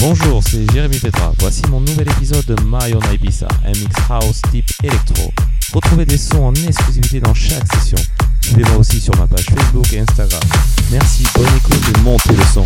Bonjour, c'est Jérémy Petra. Voici mon nouvel épisode de Own Ibiza, un mix house type électro. Retrouvez des sons en exclusivité dans chaque session. Suivez-moi aussi sur ma page Facebook et Instagram. Merci, bonne écoute et montez le son.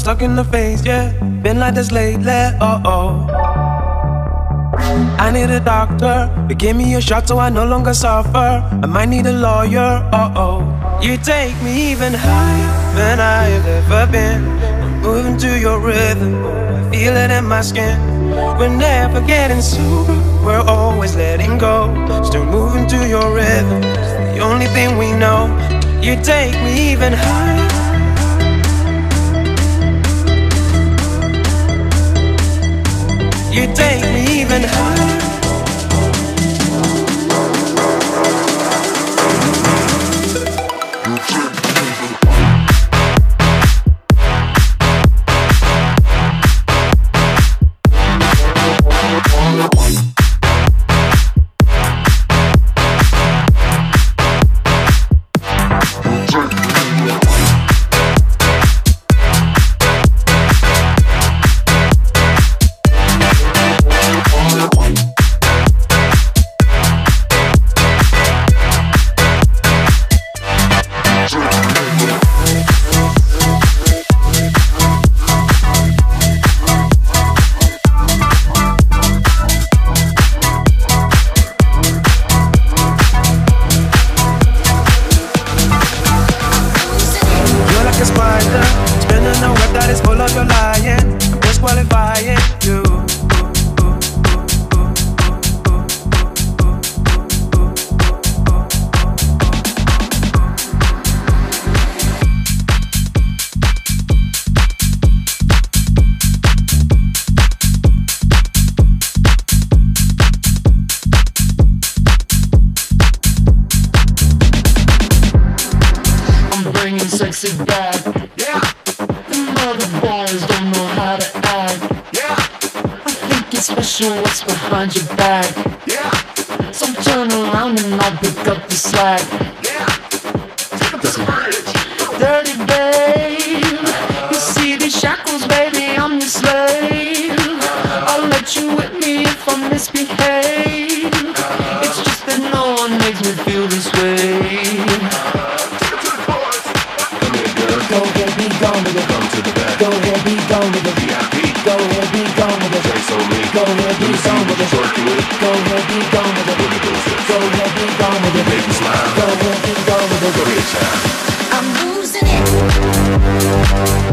Stuck in the phase, yeah. Been like this lately, oh oh. I need a doctor to give me a shot so I no longer suffer. I might need a lawyer, oh oh. You take me even higher than I've ever been. I'm moving to your rhythm, oh, I feel it in my skin. We're never getting sober, we're always letting go. Still moving to your rhythm, it's the only thing we know. You take me even higher. You take me even higher. the baby's mine. Down, walking down the river. I'm losing it.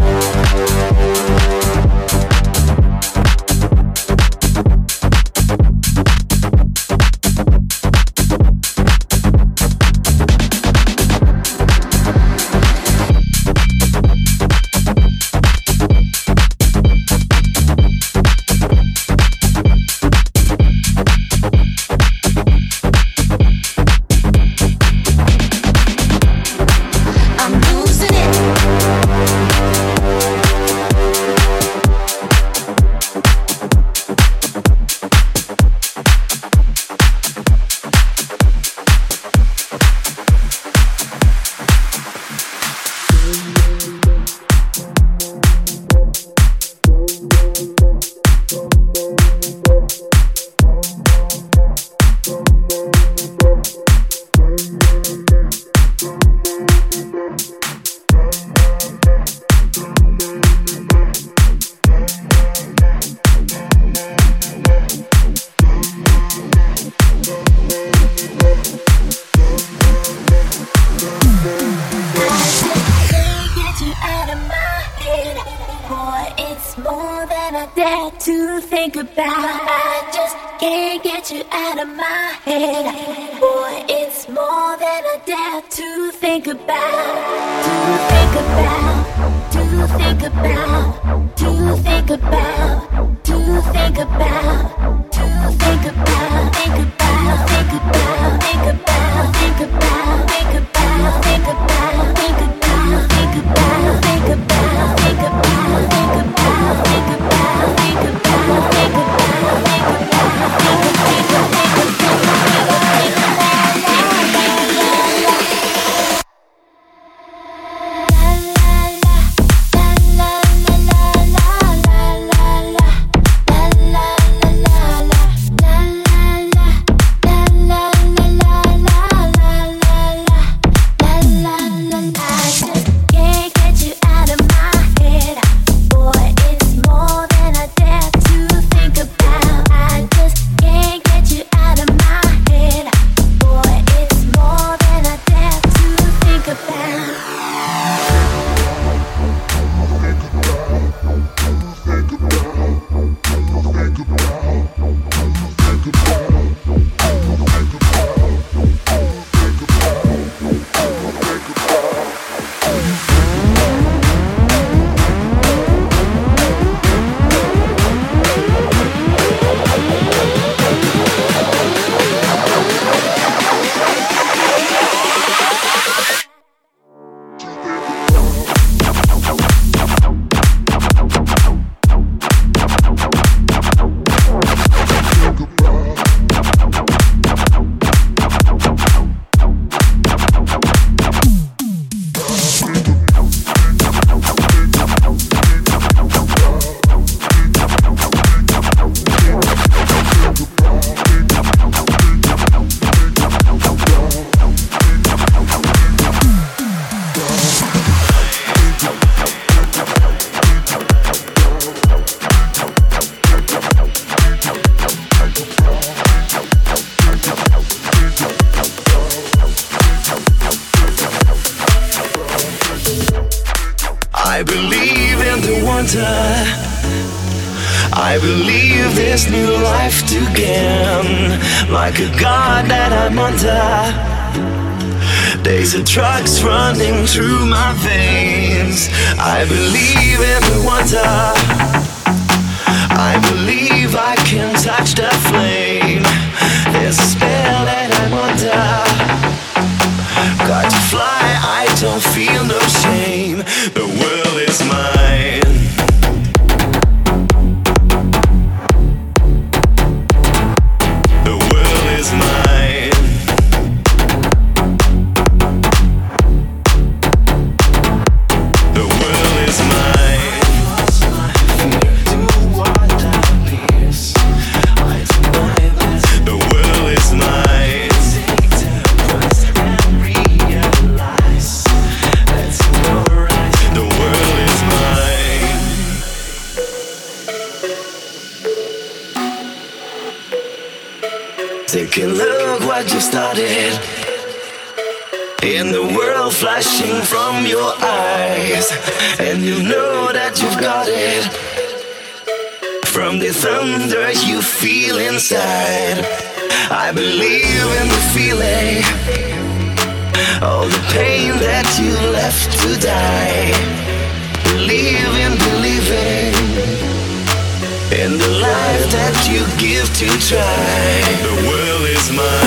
center. I believe this new life began like a god that I'm under. Days of drugs running through my veins. I believe in the wonder. I believe I can touch the flame. There's a spell that I'm under. Got to fly, I don't feel no shame. Started. In the world flashing from your eyes, and you know that you've got it. From the thunder you feel inside, I believe in the feeling. All the pain that you left to die. Believe in believing in the life that you give to try. The world is mine.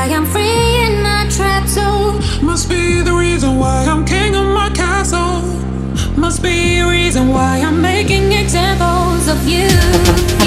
why I'm free in my trap zone. Must be the reason why I'm king of my castle. Must be the reason why I'm making examples of you.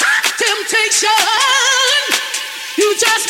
Hot temptation. You just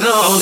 No.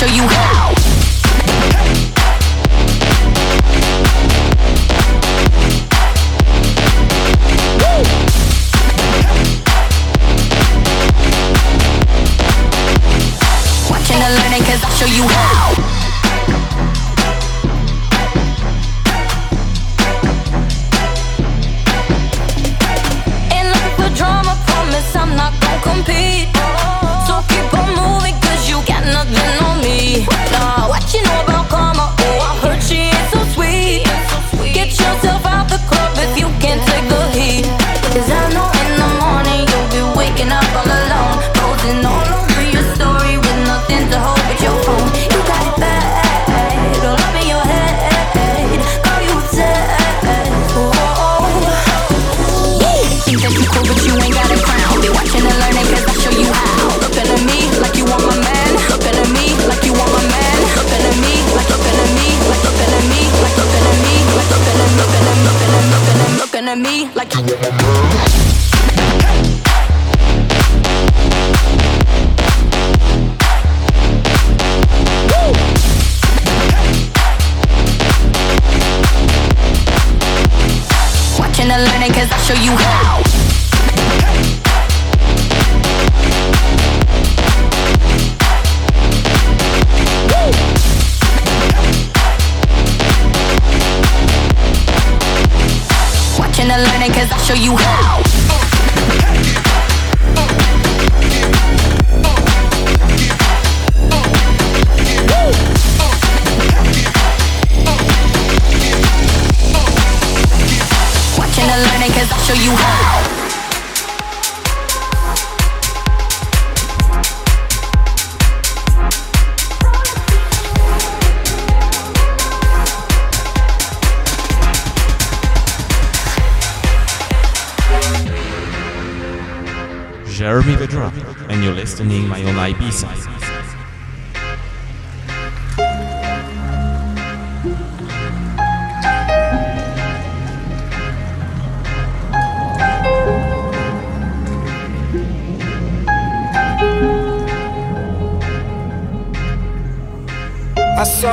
show you how. Watching and learning cause I show you how. show you how. Jeremy Vedra, and you're listening my own Ibiza.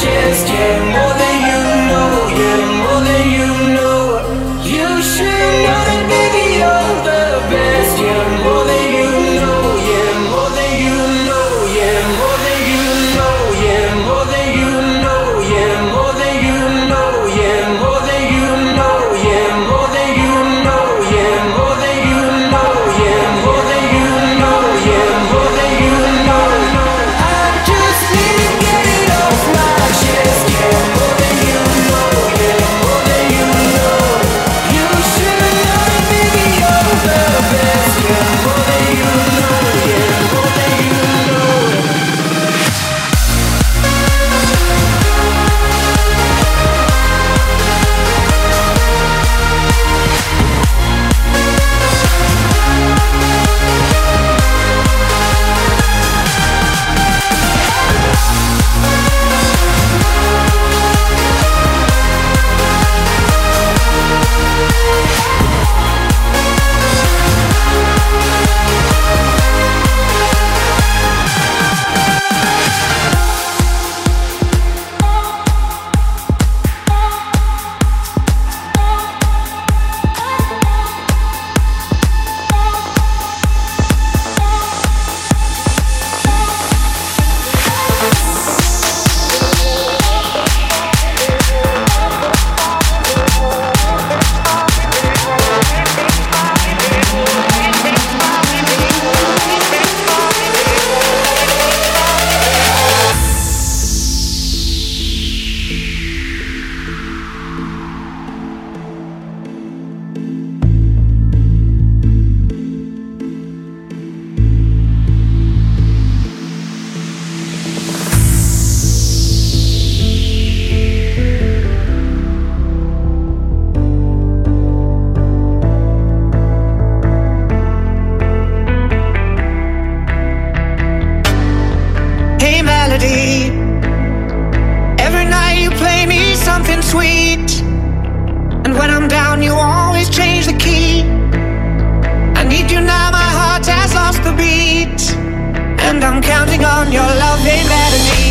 Just yeah, more than you know, yeah, more than you I'm counting on your loving melody.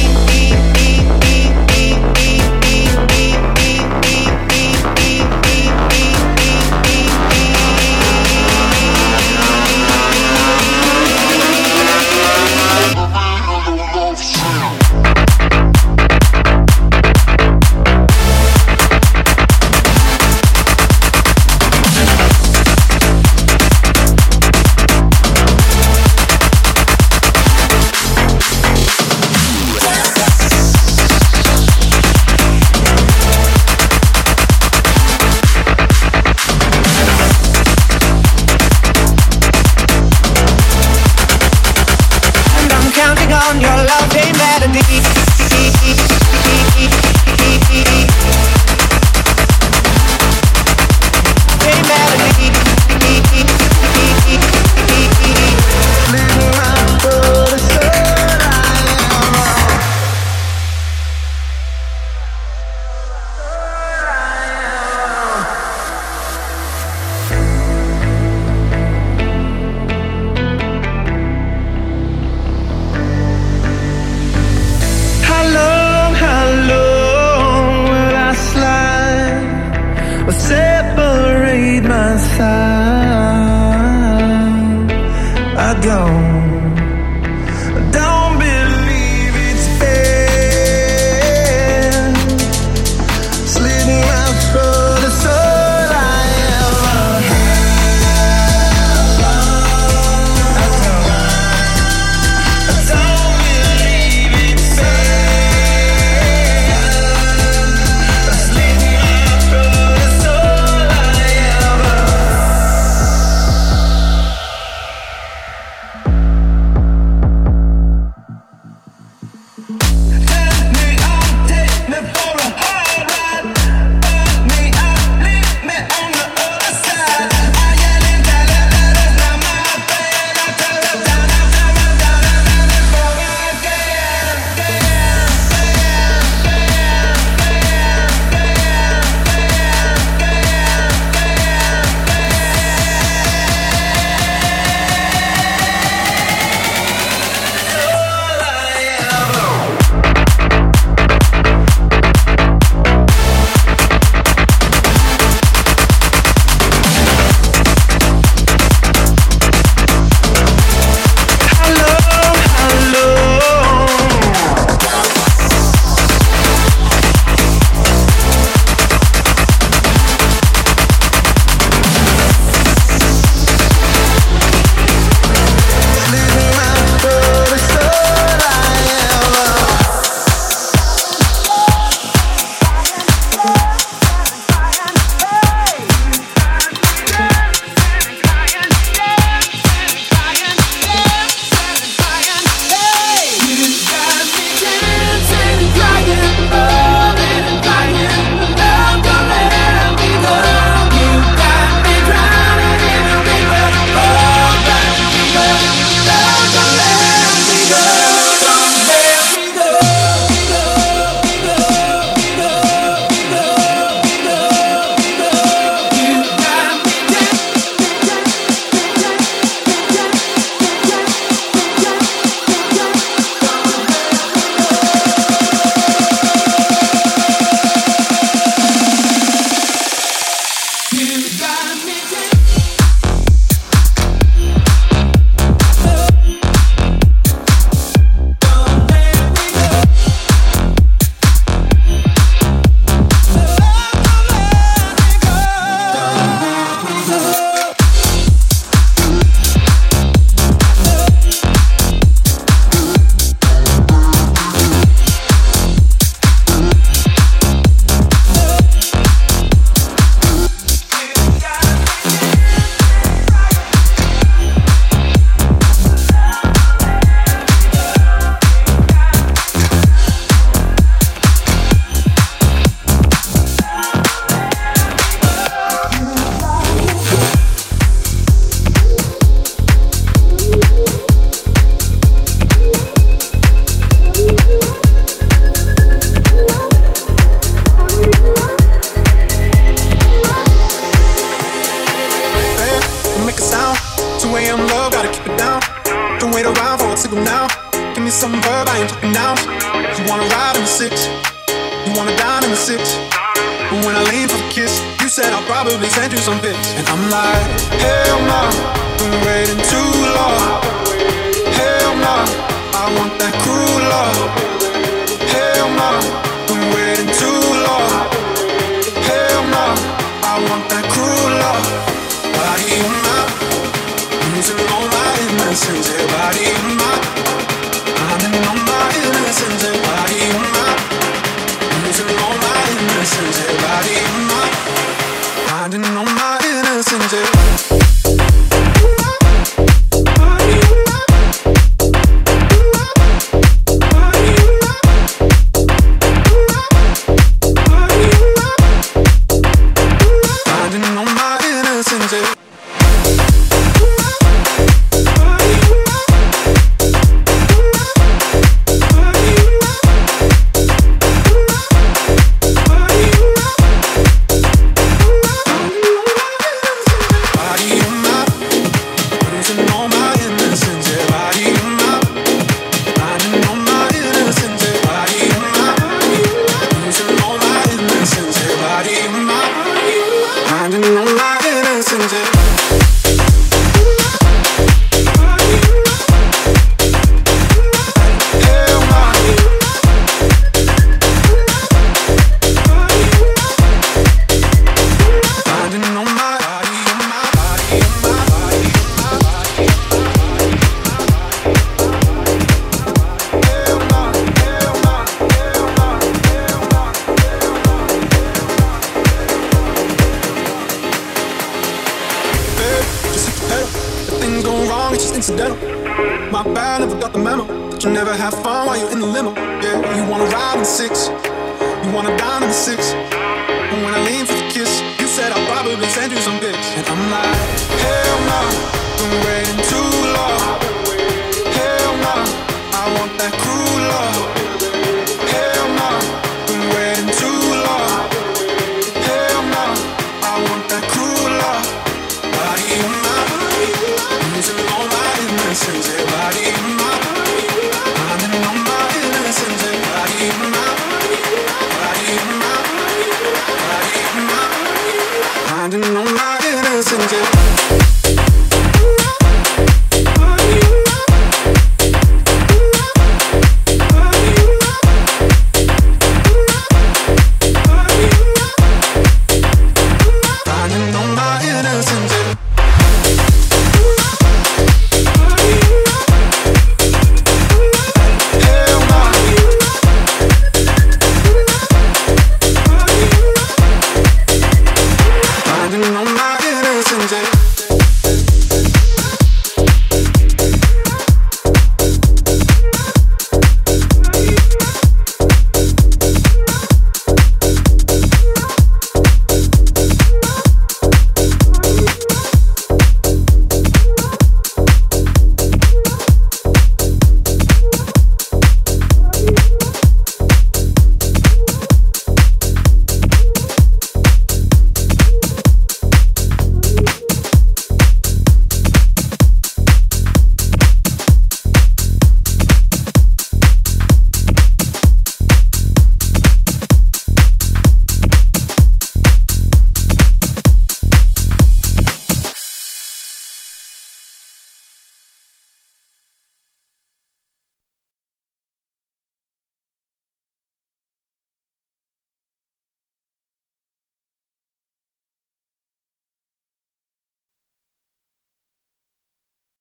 My innocence. Yeah, body